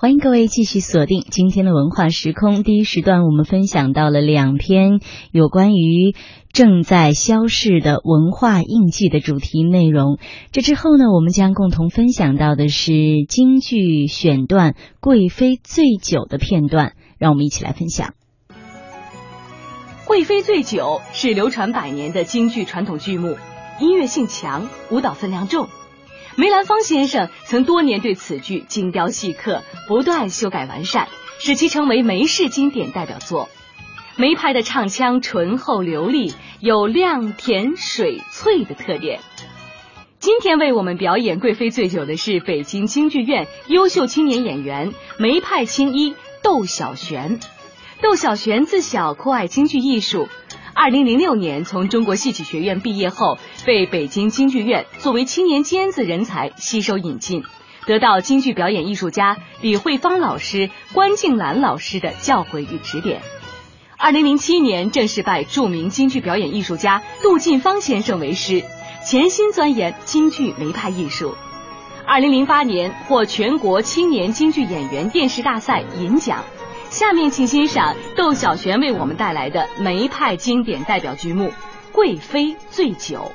欢迎各位继续锁定今天的文化时空。第一时段，我们分享到了两篇有关于正在消逝的文化印记的主题内容。这之后呢，我们将共同分享到的是京剧选段《贵妃醉酒》的片段，让我们一起来分享。《贵妃醉酒》是流传百年的京剧传统剧目，音乐性强，舞蹈分量重。梅兰芳先生曾多年对此剧精雕细刻，不断修改完善，使其成为梅氏经典代表作。梅派的唱腔醇厚流利，有亮甜水脆的特点。今天为我们表演《贵妃醉酒》的是北京京剧院优秀青年演员梅派青衣窦小璇。窦小璇自小酷爱京剧艺术。二零零六年从中国戏曲学院毕业后，被北京京剧院作为青年尖子人才吸收引进，得到京剧表演艺术家李慧芳老师、关静兰老师的教诲与指点。二零零七年正式拜著名京剧表演艺术家杜近芳先生为师，潜心钻研京剧梅派艺术。二零零八年获全国青年京剧演员电视大赛银奖。下面请欣赏窦晓璇为我们带来的梅派经典代表剧目《贵妃醉酒》。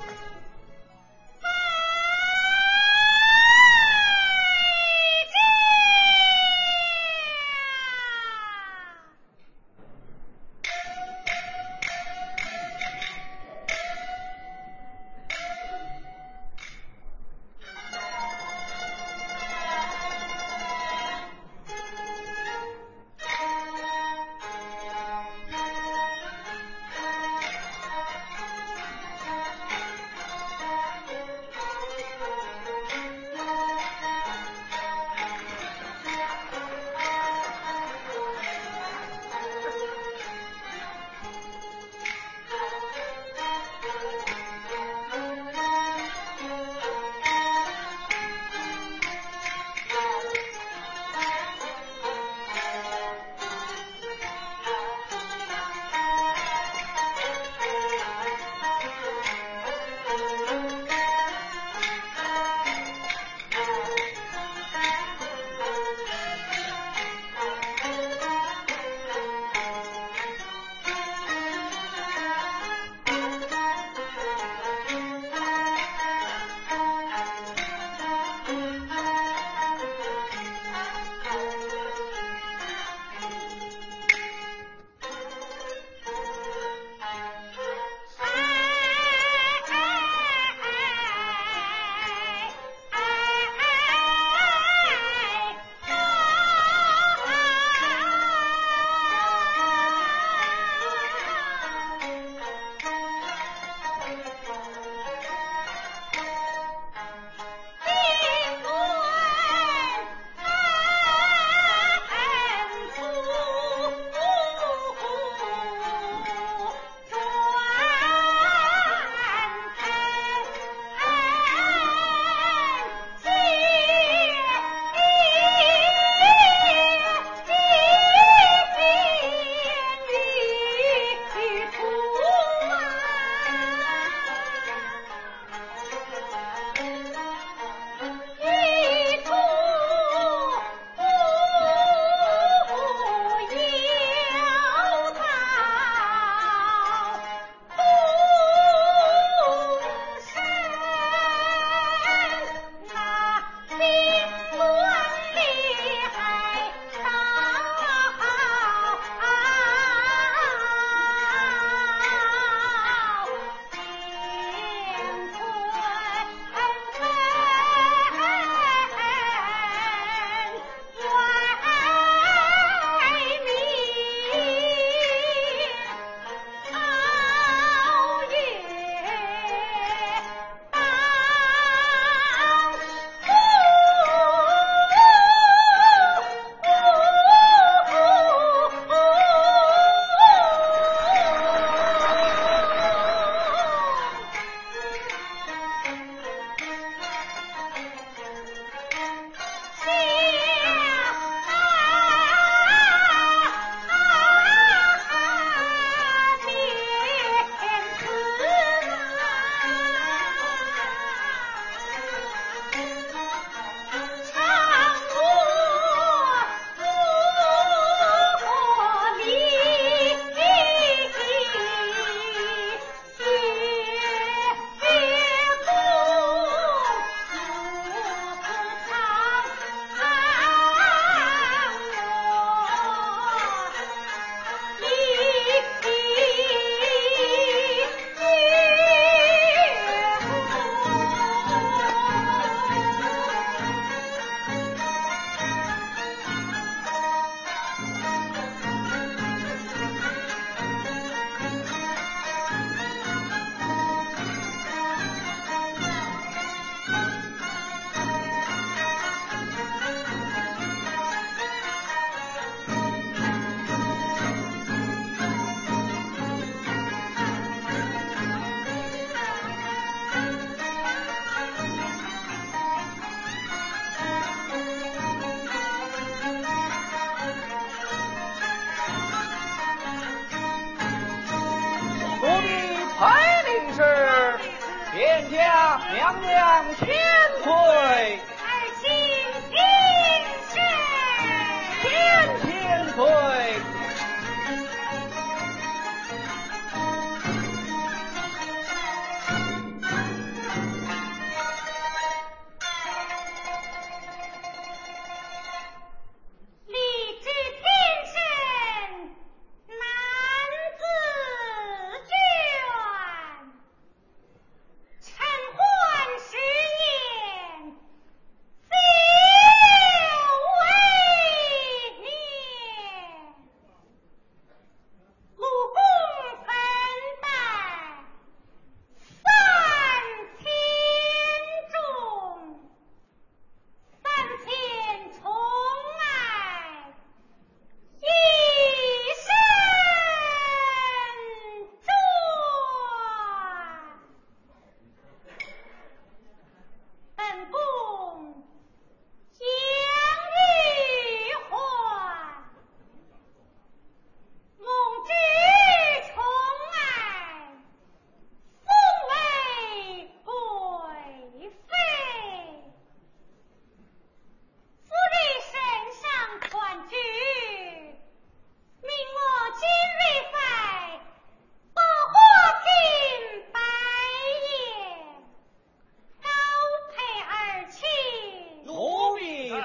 娘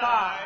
God.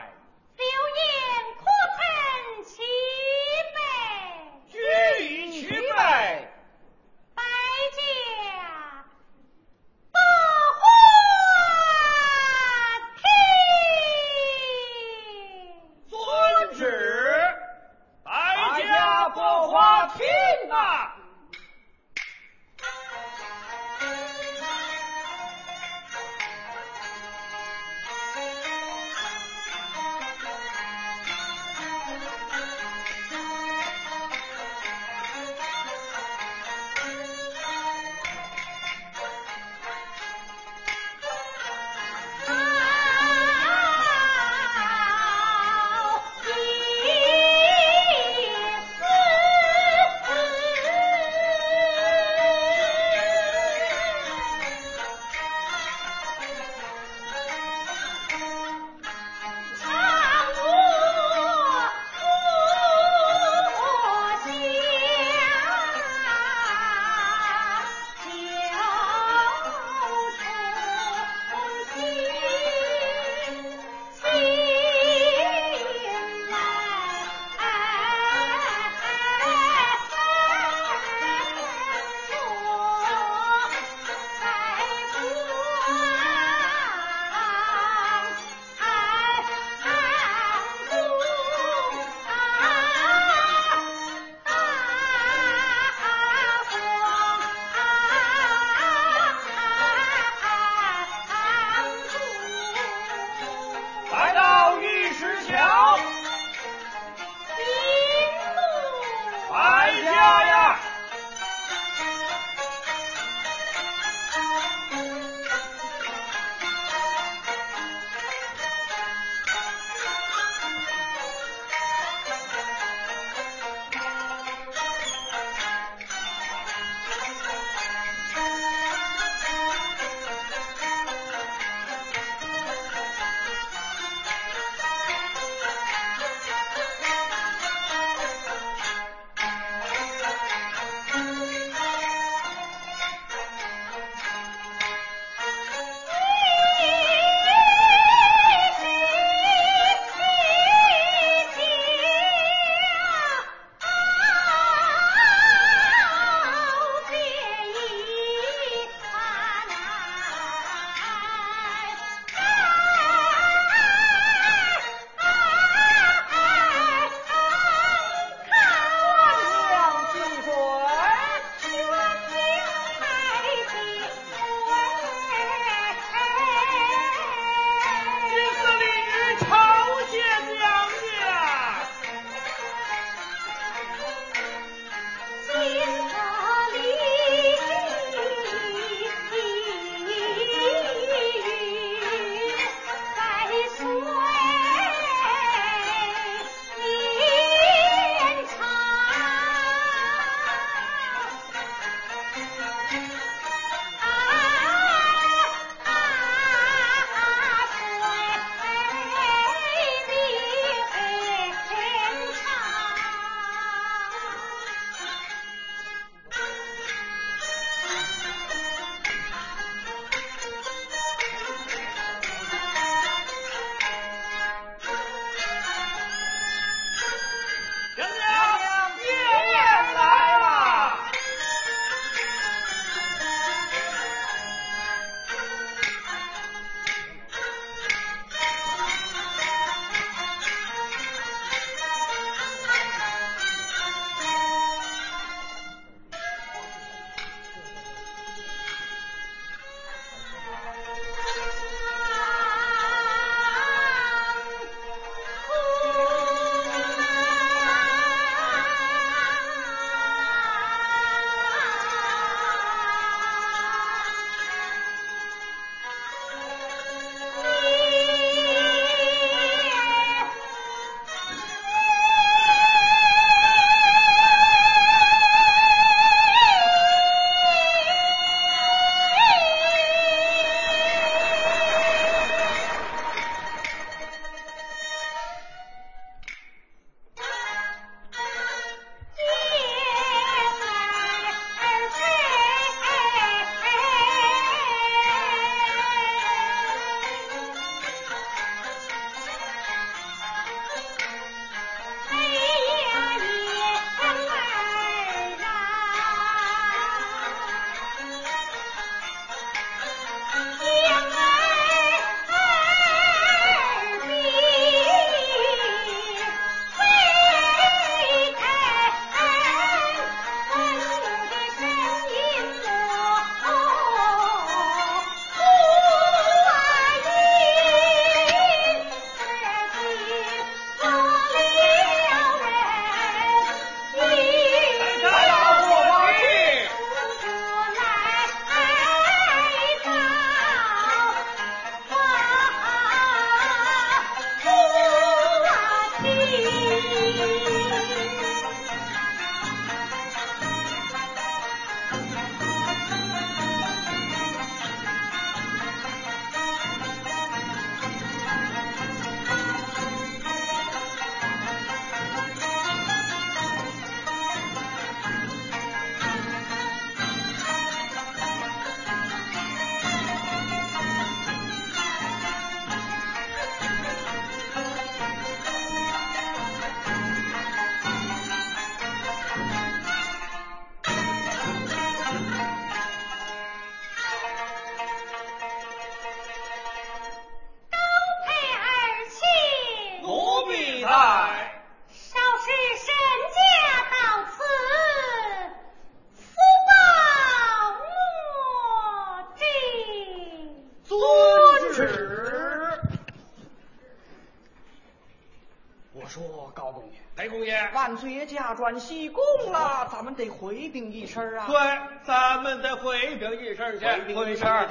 返西宫了咱们得回禀一声啊。对咱们得回禀一声去回禀一声。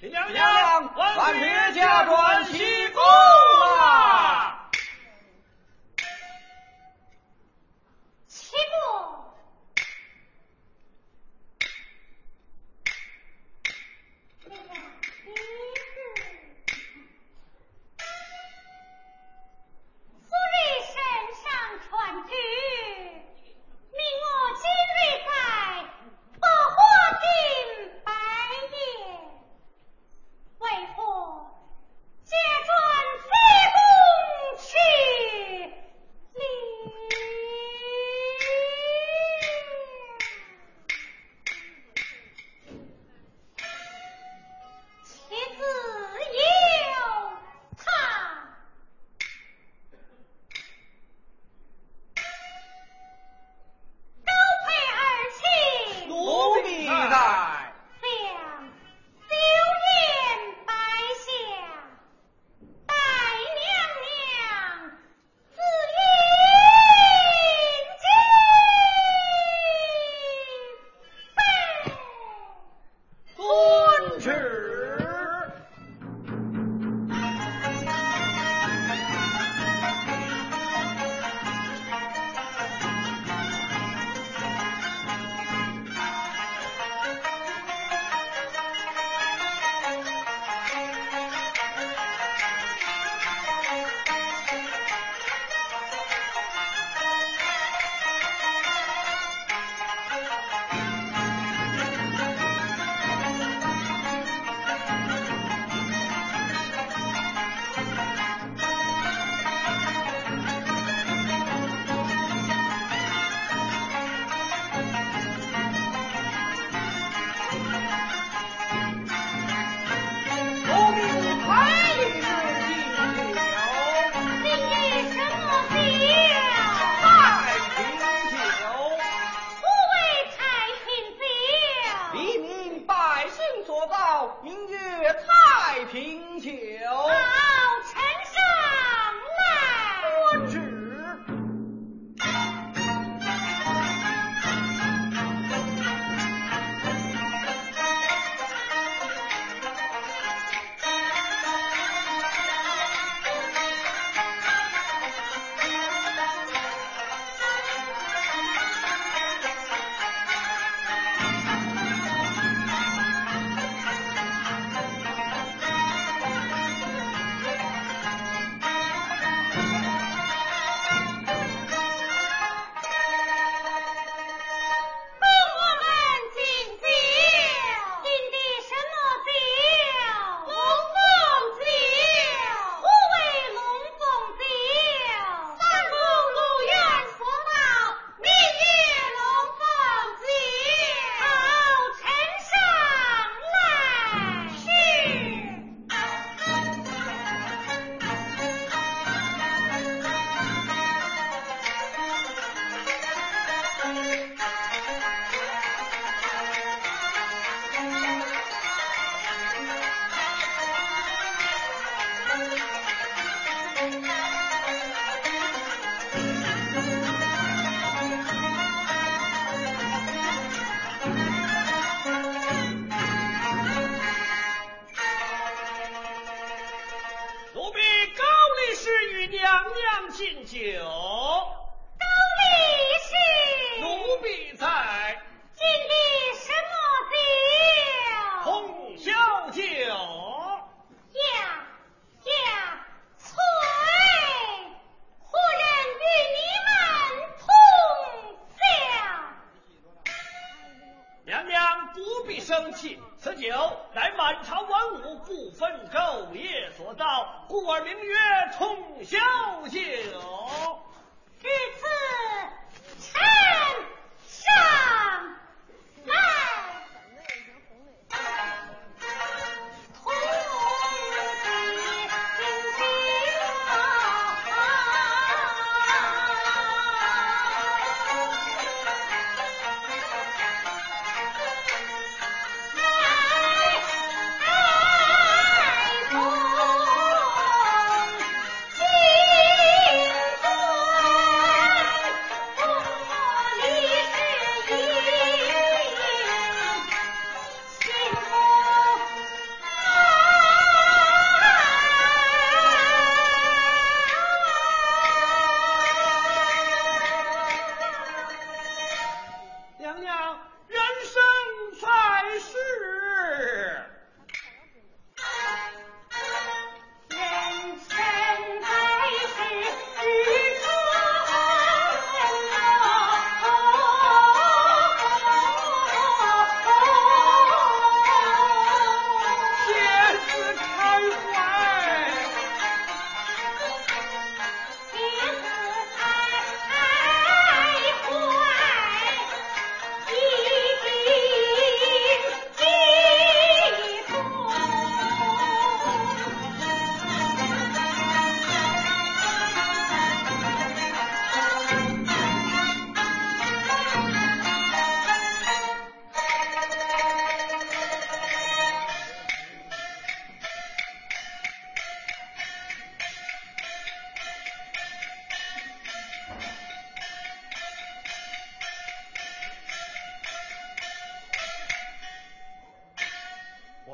去。娘娘我去。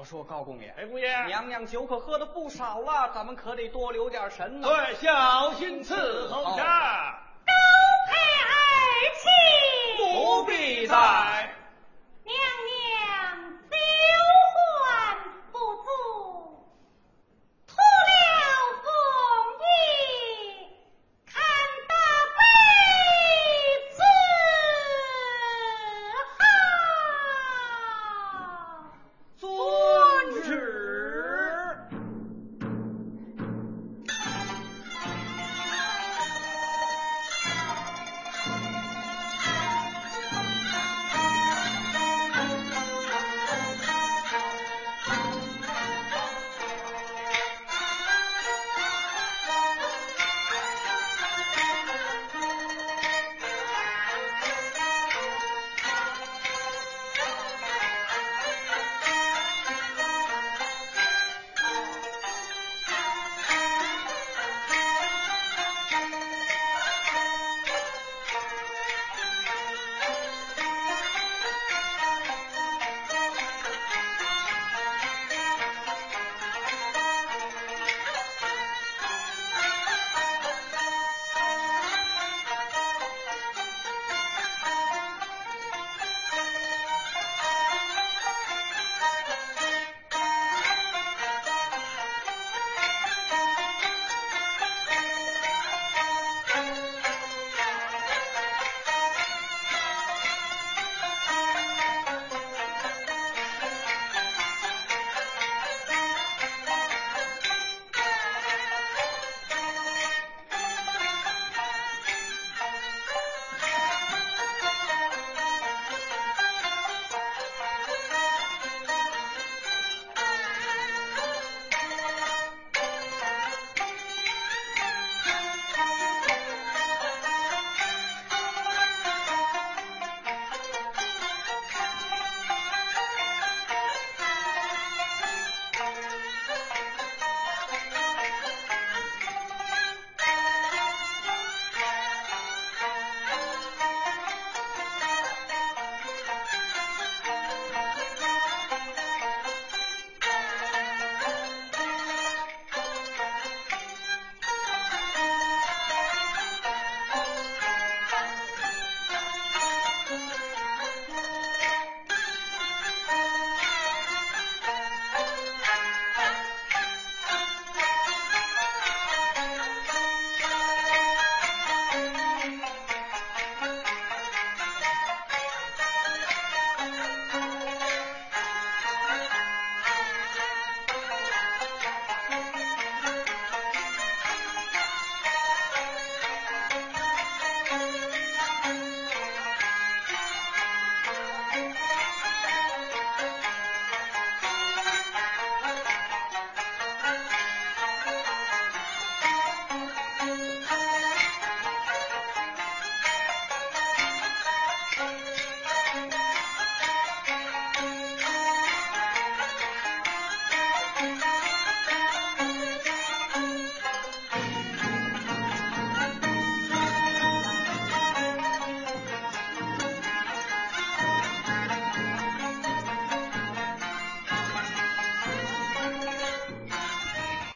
说高公爷，哎，公爷，娘娘酒可喝的不少了，咱们可得多留点神呢。对，小心伺候着。